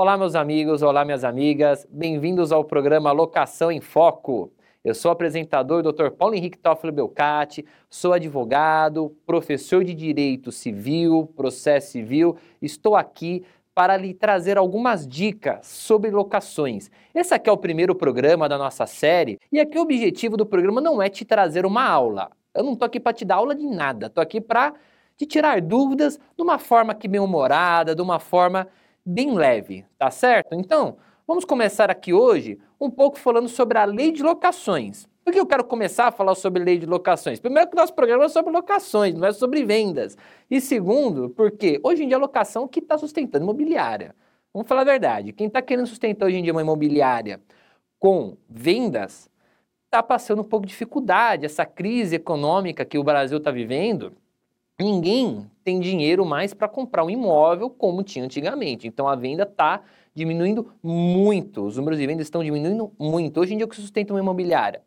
Olá, meus amigos, olá, minhas amigas, bem-vindos ao programa Locação em Foco. Eu sou apresentador Dr. Paulo Henrique Toffoli Belcati, sou advogado, professor de Direito Civil, Processo Civil. Estou aqui para lhe trazer algumas dicas sobre locações. Esse aqui é o primeiro programa da nossa série e aqui o objetivo do programa não é te trazer uma aula. Eu não estou aqui para te dar aula de nada, estou aqui para te tirar dúvidas de uma forma que bem humorada, de uma forma bem leve, tá certo? Então, vamos começar aqui hoje um pouco falando sobre a lei de locações. Por que eu quero começar a falar sobre lei de locações? Primeiro que nosso programa é sobre locações, não é sobre vendas. E segundo, porque hoje em dia a locação que está sustentando imobiliária. Vamos falar a verdade, quem está querendo sustentar hoje em dia uma imobiliária com vendas, está passando um pouco de dificuldade. Essa crise econômica que o Brasil está vivendo, ninguém tem dinheiro mais para comprar um imóvel como tinha antigamente. Então a venda está diminuindo muito. Os números de vendas estão diminuindo muito. Hoje em dia o que sustenta uma imobiliária?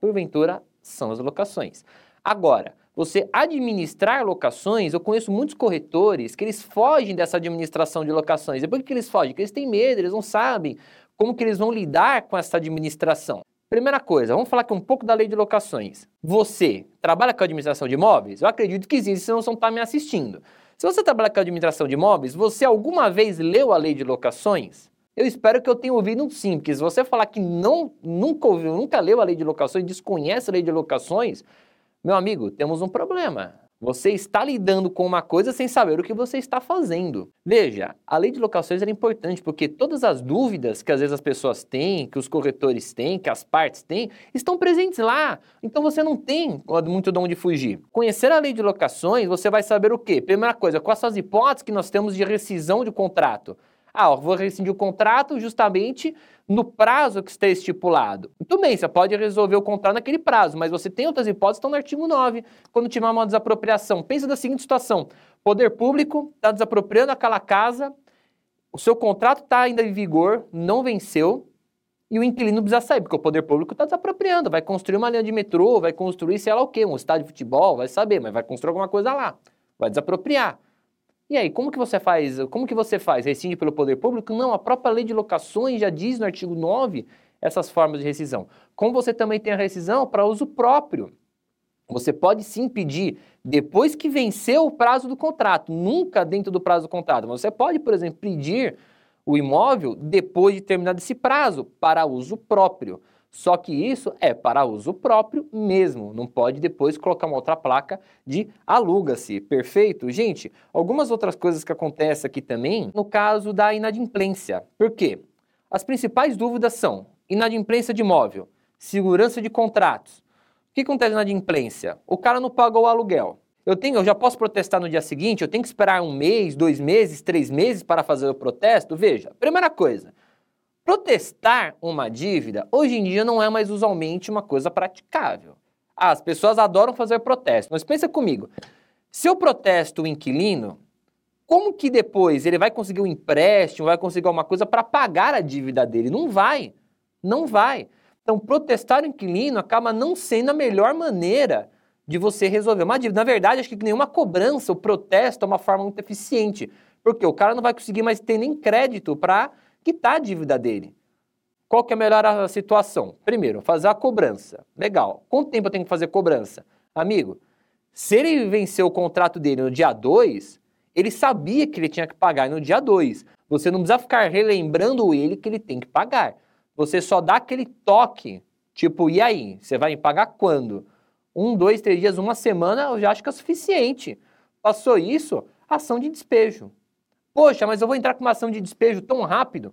Porventura são as locações. Agora, você administrar locações, eu conheço muitos corretores que eles fogem dessa administração de locações. E por que eles fogem? Porque eles têm medo, eles não sabem como que eles vão lidar com essa administração. Primeira coisa, vamos falar aqui um pouco da lei de locações. Você trabalha com administração de imóveis? Eu acredito que sim, senão você não está me assistindo. Se você trabalha com administração de imóveis, você alguma vez leu a lei de locações? Eu espero que eu tenha ouvido um sim, porque se você falar que não, nunca ouviu, nunca leu a lei de locações, desconhece a lei de locações, meu amigo, temos um problema. Você está lidando com uma coisa sem saber o que você está fazendo. Veja, a lei de locações é importante porque todas as dúvidas que às vezes as pessoas têm, que os corretores têm, que as partes têm, estão presentes lá. Então você não tem muito de onde fugir. Conhecer a lei de locações, você vai saber o quê? Primeira coisa, quais são as hipóteses que nós temos de rescisão de contrato. Ah, vou rescindir o contrato justamente no prazo que está estipulado. Muito bem, você pode resolver o contrato naquele prazo, mas você tem outras hipóteses, estão no artigo 9, quando tiver uma desapropriação. Pensa da seguinte situação, poder público está desapropriando aquela casa, o seu contrato está ainda em vigor, não venceu, e o inquilino precisa sair, porque o poder público está desapropriando, vai construir uma linha de metrô, vai construir sei lá o quê, um estádio de futebol, vai saber, mas vai construir alguma coisa lá, vai desapropriar. E aí, como que você faz? Como que você faz? Rescinde pelo poder público? Não, a própria lei de locações já diz no artigo 9 essas formas de rescisão. Como você também tem a rescisão para uso próprio. Você pode sim pedir depois que venceu o prazo do contrato, nunca dentro do prazo do contrato. Você pode, por exemplo, pedir o imóvel depois de terminado esse prazo para uso próprio. Só que isso é para uso próprio mesmo, não pode depois colocar uma outra placa de aluga-se, perfeito? Gente, algumas outras coisas que acontecem aqui também no caso da inadimplência. Por quê? As principais dúvidas são inadimplência de imóvel, segurança de contratos. O que acontece na inadimplência? O cara não pagou o aluguel. Eu, tenho, eu já posso protestar no dia seguinte? Eu tenho que esperar um mês, dois meses, três meses para fazer o protesto? Veja, primeira coisa, Protestar uma dívida, hoje em dia, não é mais usualmente uma coisa praticável. Ah, as pessoas adoram fazer protesto, mas pensa comigo. Se eu protesto o inquilino, como que depois ele vai conseguir um empréstimo, vai conseguir alguma coisa para pagar a dívida dele? Não vai. Não vai. Então, protestar o inquilino acaba não sendo a melhor maneira de você resolver uma dívida. Na verdade, acho que nenhuma cobrança, o protesto é uma forma muito eficiente, porque o cara não vai conseguir mais ter nem crédito para quitar a dívida dele. Qual que é a melhor situação? Primeiro, fazer a cobrança. Legal. Quanto tempo eu tenho que fazer cobrança? Amigo, se ele venceu o contrato dele no dia 2, ele sabia que ele tinha que pagar no dia 2. Você não precisa ficar relembrando ele que ele tem que pagar. Você só dá aquele toque, tipo, e aí? Você vai pagar quando? Um, dois, três dias, uma semana, eu já acho que é suficiente. Passou isso, ação de despejo. Poxa, mas eu vou entrar com uma ação de despejo tão rápido.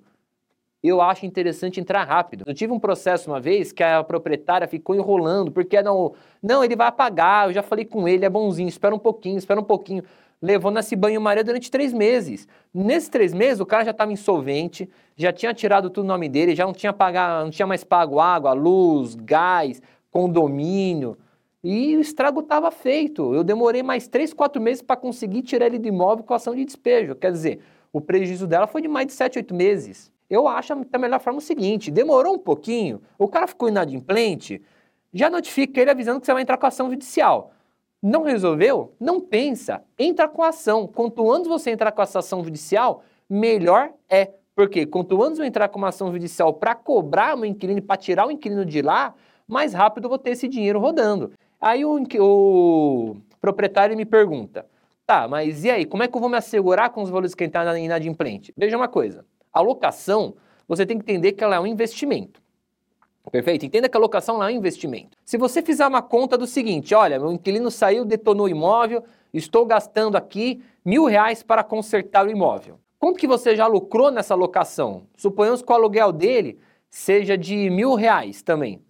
Eu acho interessante entrar rápido. Eu tive um processo uma vez que a proprietária ficou enrolando, porque não, não, ele vai apagar, eu já falei com ele, é bonzinho, espera um pouquinho, espera um pouquinho. Levou nesse banho-maria durante três meses. Nesses três meses, o cara já estava insolvente, já tinha tirado tudo no nome dele, já não tinha, pagar, não tinha mais pago água, luz, gás, condomínio. E o estrago estava feito. Eu demorei mais três, quatro meses para conseguir tirar ele do imóvel com ação de despejo. Quer dizer, o prejuízo dela foi de mais de sete, oito meses. Eu acho da melhor forma o seguinte: demorou um pouquinho, o cara ficou inadimplente, já notifica ele avisando que você vai entrar com ação judicial. Não resolveu? Não pensa. Entra com ação. Quanto antes você entrar com essa ação judicial, melhor é. Porque quanto antes eu entrar com uma ação judicial para cobrar o inquilino, para tirar o inquilino de lá, mais rápido eu vou ter esse dinheiro rodando. Aí o, o proprietário me pergunta, tá, mas e aí, como é que eu vou me assegurar com os valores que está inadimplente? Veja uma coisa, a locação, você tem que entender que ela é um investimento. Perfeito? Entenda que a locação é um investimento. Se você fizer uma conta do seguinte, olha, meu inquilino saiu, detonou o imóvel, estou gastando aqui mil reais para consertar o imóvel. Quanto que você já lucrou nessa locação? Suponhamos que o aluguel dele seja de mil reais também.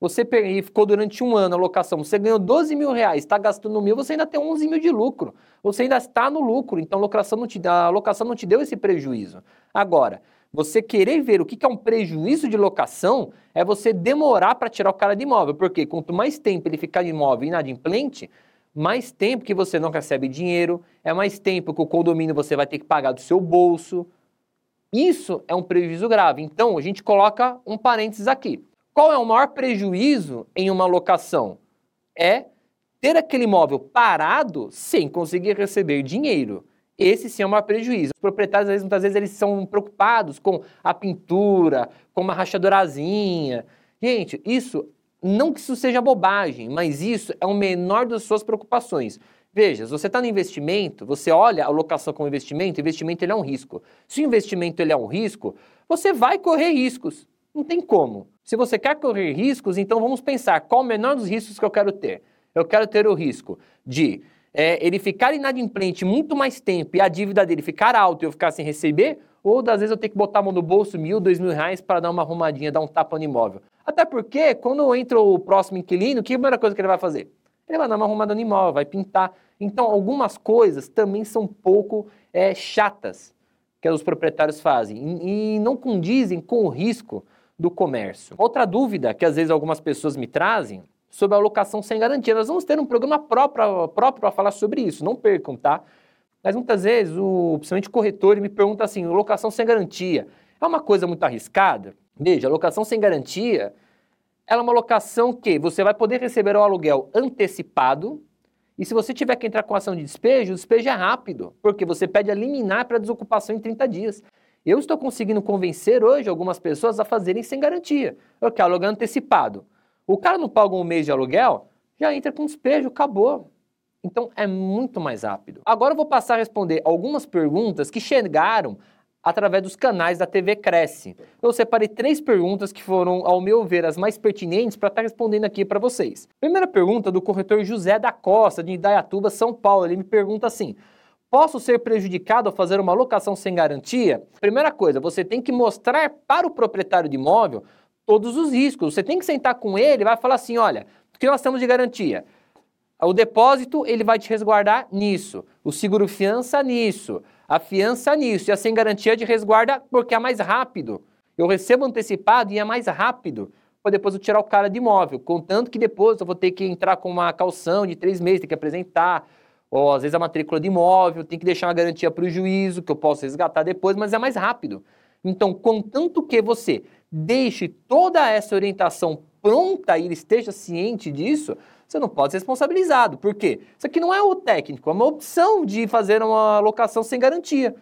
Você ficou durante um ano a locação, você ganhou 12 mil reais, está gastando mil, você ainda tem 11 mil de lucro. Você ainda está no lucro, então a locação não te, a locação não te deu esse prejuízo. Agora, você querer ver o que é um prejuízo de locação é você demorar para tirar o cara de imóvel, porque quanto mais tempo ele ficar de imóvel inadimplente, mais tempo que você não recebe dinheiro, é mais tempo que o condomínio você vai ter que pagar do seu bolso. Isso é um prejuízo grave. Então, a gente coloca um parênteses aqui. Qual é o maior prejuízo em uma locação? É ter aquele imóvel parado sem conseguir receber dinheiro. Esse sim é o maior prejuízo. Os proprietários, às vezes, muitas vezes, eles são preocupados com a pintura, com uma rachadorazinha. Gente, isso, não que isso seja bobagem, mas isso é o menor das suas preocupações. Veja, se você está no investimento, você olha a locação como investimento, investimento ele é um risco. Se o investimento ele é um risco, você vai correr riscos. Não tem como. Se você quer correr riscos, então vamos pensar qual o menor dos riscos que eu quero ter. Eu quero ter o risco de é, ele ficar inadimplente muito mais tempo e a dívida dele ficar alta e eu ficar sem receber, ou das vezes eu tenho que botar a mão no bolso, mil, dois mil reais para dar uma arrumadinha, dar um tapa no imóvel. Até porque, quando entra o próximo inquilino, que é a primeira coisa que ele vai fazer? Ele vai dar uma arrumada no imóvel, vai pintar. Então, algumas coisas também são um pouco é, chatas que os proprietários fazem e, e não condizem com o risco do comércio. Outra dúvida que às vezes algumas pessoas me trazem sobre a locação sem garantia. Nós vamos ter um programa próprio, para falar sobre isso, não percam, tá? Mas muitas vezes, o, principalmente o corretor, me pergunta assim, locação sem garantia, é uma coisa muito arriscada? Veja, locação sem garantia, ela é uma locação que você vai poder receber o aluguel antecipado, e se você tiver que entrar com ação de despejo, o despejo é rápido, porque você pede a liminar para desocupação em 30 dias. Eu estou conseguindo convencer hoje algumas pessoas a fazerem sem garantia. Eu quero aluguel antecipado. O cara não paga um mês de aluguel, já entra com despejo, acabou. Então é muito mais rápido. Agora eu vou passar a responder algumas perguntas que chegaram através dos canais da TV Cresce. Eu separei três perguntas que foram, ao meu ver, as mais pertinentes para estar tá respondendo aqui para vocês. Primeira pergunta do corretor José da Costa, de Indaiatuba, São Paulo. Ele me pergunta assim: Posso ser prejudicado ao fazer uma locação sem garantia? Primeira coisa, você tem que mostrar para o proprietário de imóvel todos os riscos. Você tem que sentar com ele e vai falar assim, olha, o que nós temos de garantia? O depósito, ele vai te resguardar nisso. O seguro fiança nisso. A fiança nisso. E a sem garantia de resguarda porque é mais rápido. Eu recebo antecipado e é mais rápido para depois eu tirar o cara de imóvel. Contanto que depois eu vou ter que entrar com uma calção de três meses, ter que apresentar ou às vezes a matrícula de imóvel, tem que deixar uma garantia para o juízo, que eu posso resgatar depois, mas é mais rápido. Então, contanto que você deixe toda essa orientação pronta e ele esteja ciente disso, você não pode ser responsabilizado. Por quê? Isso aqui não é o técnico, é uma opção de fazer uma alocação sem garantia.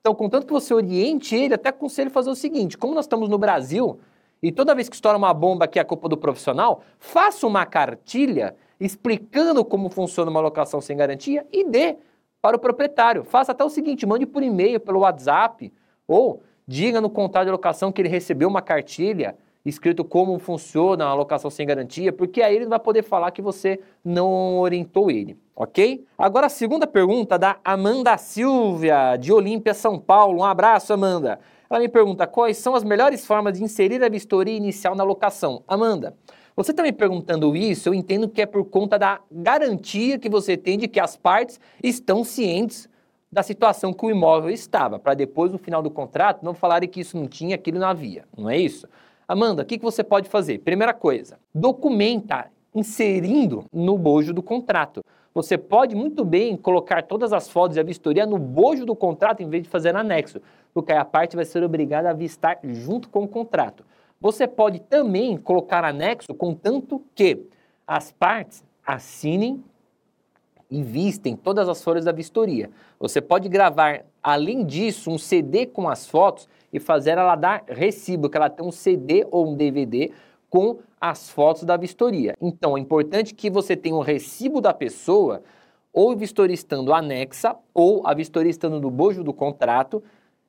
Então, contanto que você oriente ele, até aconselho fazer o seguinte: como nós estamos no Brasil, e toda vez que estoura uma bomba que é a culpa do profissional, faça uma cartilha explicando como funciona uma locação sem garantia e dê para o proprietário. Faça até o seguinte, mande por e-mail, pelo WhatsApp, ou diga no contrato de locação que ele recebeu uma cartilha escrito como funciona a locação sem garantia, porque aí ele vai poder falar que você não orientou ele, ok? Agora a segunda pergunta da Amanda Silvia, de Olímpia, São Paulo. Um abraço, Amanda. Ela me pergunta quais são as melhores formas de inserir a vistoria inicial na locação. Amanda, você está me perguntando isso, eu entendo que é por conta da garantia que você tem de que as partes estão cientes da situação que o imóvel estava, para depois, no final do contrato, não falarem que isso não tinha, aquilo não havia, não é isso? Amanda, o que, que você pode fazer? Primeira coisa, documenta inserindo no bojo do contrato. Você pode muito bem colocar todas as fotos e a vistoria no bojo do contrato em vez de fazer anexo, porque a parte vai ser obrigada a avistar junto com o contrato. Você pode também colocar anexo, contanto que as partes assinem e vistem todas as folhas da vistoria. Você pode gravar, além disso, um CD com as fotos e fazer ela dar recibo, que ela tenha um CD ou um DVD com as fotos da vistoria. Então é importante que você tenha um recibo da pessoa, ou estando anexa, ou a vistoria estando no bojo do contrato,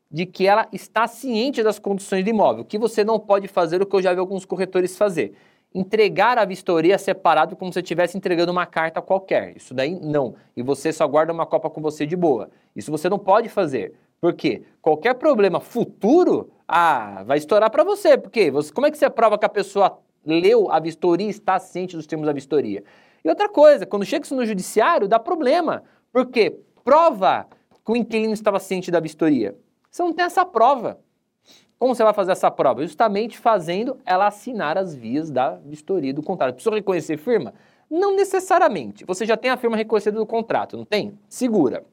de que ela está ciente das condições do imóvel, que você não pode fazer o que eu já vi alguns corretores fazer. Entregar a vistoria separado como se estivesse entregando uma carta qualquer. Isso daí não. E você só guarda uma copa com você de boa. Isso você não pode fazer. Por quê? Qualquer problema futuro, ah, vai estourar para você. Porque você, como é que você prova que a pessoa leu a vistoria e está ciente dos termos da vistoria? E outra coisa, quando chega isso no judiciário, dá problema. Por quê? Prova que o inquilino estava ciente da vistoria. Você não tem essa prova. Como você vai fazer essa prova? Justamente fazendo ela assinar as vias da vistoria do contrato. Precisa reconhecer firma? Não necessariamente. Você já tem a firma reconhecida do contrato, não tem? Segura.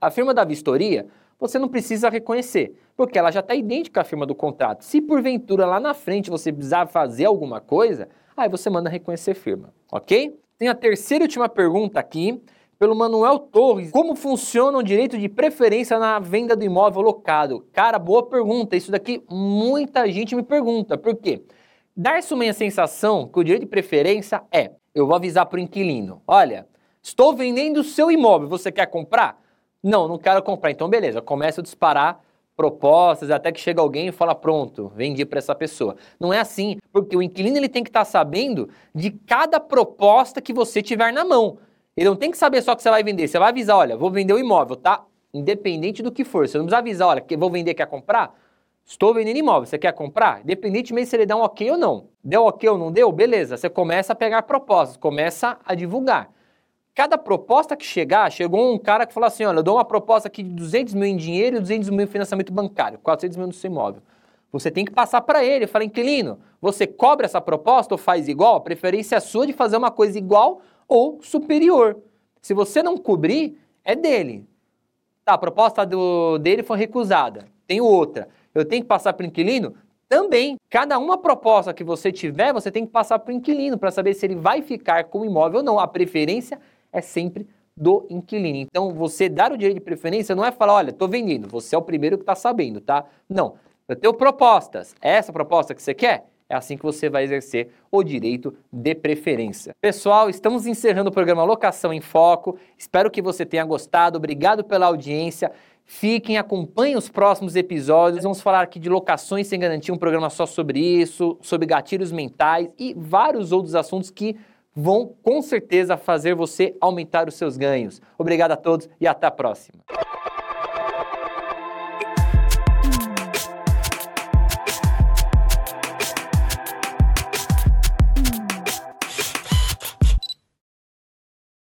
A firma da vistoria, você não precisa reconhecer, porque ela já está idêntica à firma do contrato. Se porventura lá na frente você precisar fazer alguma coisa, aí você manda reconhecer firma, ok? Tem a terceira e última pergunta aqui, pelo Manuel Torres. Como funciona o direito de preferência na venda do imóvel locado? Cara, boa pergunta. Isso daqui muita gente me pergunta. Por quê? Dar-se uma sensação que o direito de preferência é: eu vou avisar para o inquilino, olha, estou vendendo o seu imóvel, você quer comprar? Não, não quero comprar. Então, beleza, começa a disparar propostas até que chega alguém e fala pronto, vendi para essa pessoa. Não é assim, porque o inquilino ele tem que estar tá sabendo de cada proposta que você tiver na mão. Ele não tem que saber só que você vai vender. Você vai avisar, olha, vou vender o imóvel, tá? Independente do que for. Você não precisa avisar, olha, vou vender, quer comprar? Estou vendendo imóvel, você quer comprar? Independentemente se ele dá um ok ou não. Deu ok ou não deu? Beleza, você começa a pegar propostas, começa a divulgar. Cada proposta que chegar, chegou um cara que falou assim, olha, eu dou uma proposta aqui de 200 mil em dinheiro e 200 mil em financiamento bancário, 400 mil no seu imóvel. Você tem que passar para ele, fala, inquilino, você cobra essa proposta ou faz igual? A preferência é sua de fazer uma coisa igual ou superior. Se você não cobrir, é dele. Tá, a proposta do, dele foi recusada. Tem outra. Eu tenho que passar para o inquilino? Também. Cada uma proposta que você tiver, você tem que passar para o inquilino para saber se ele vai ficar com o imóvel ou não. A preferência é sempre do inquilino. Então, você dar o direito de preferência não é falar, olha, estou vendendo, você é o primeiro que está sabendo, tá? Não. Eu tenho propostas. É essa proposta que você quer? É assim que você vai exercer o direito de preferência. Pessoal, estamos encerrando o programa Locação em Foco. Espero que você tenha gostado. Obrigado pela audiência. Fiquem, acompanhem os próximos episódios. Vamos falar aqui de locações sem garantia, um programa só sobre isso, sobre gatilhos mentais e vários outros assuntos que vão com certeza fazer você aumentar os seus ganhos. Obrigado a todos e até a próxima.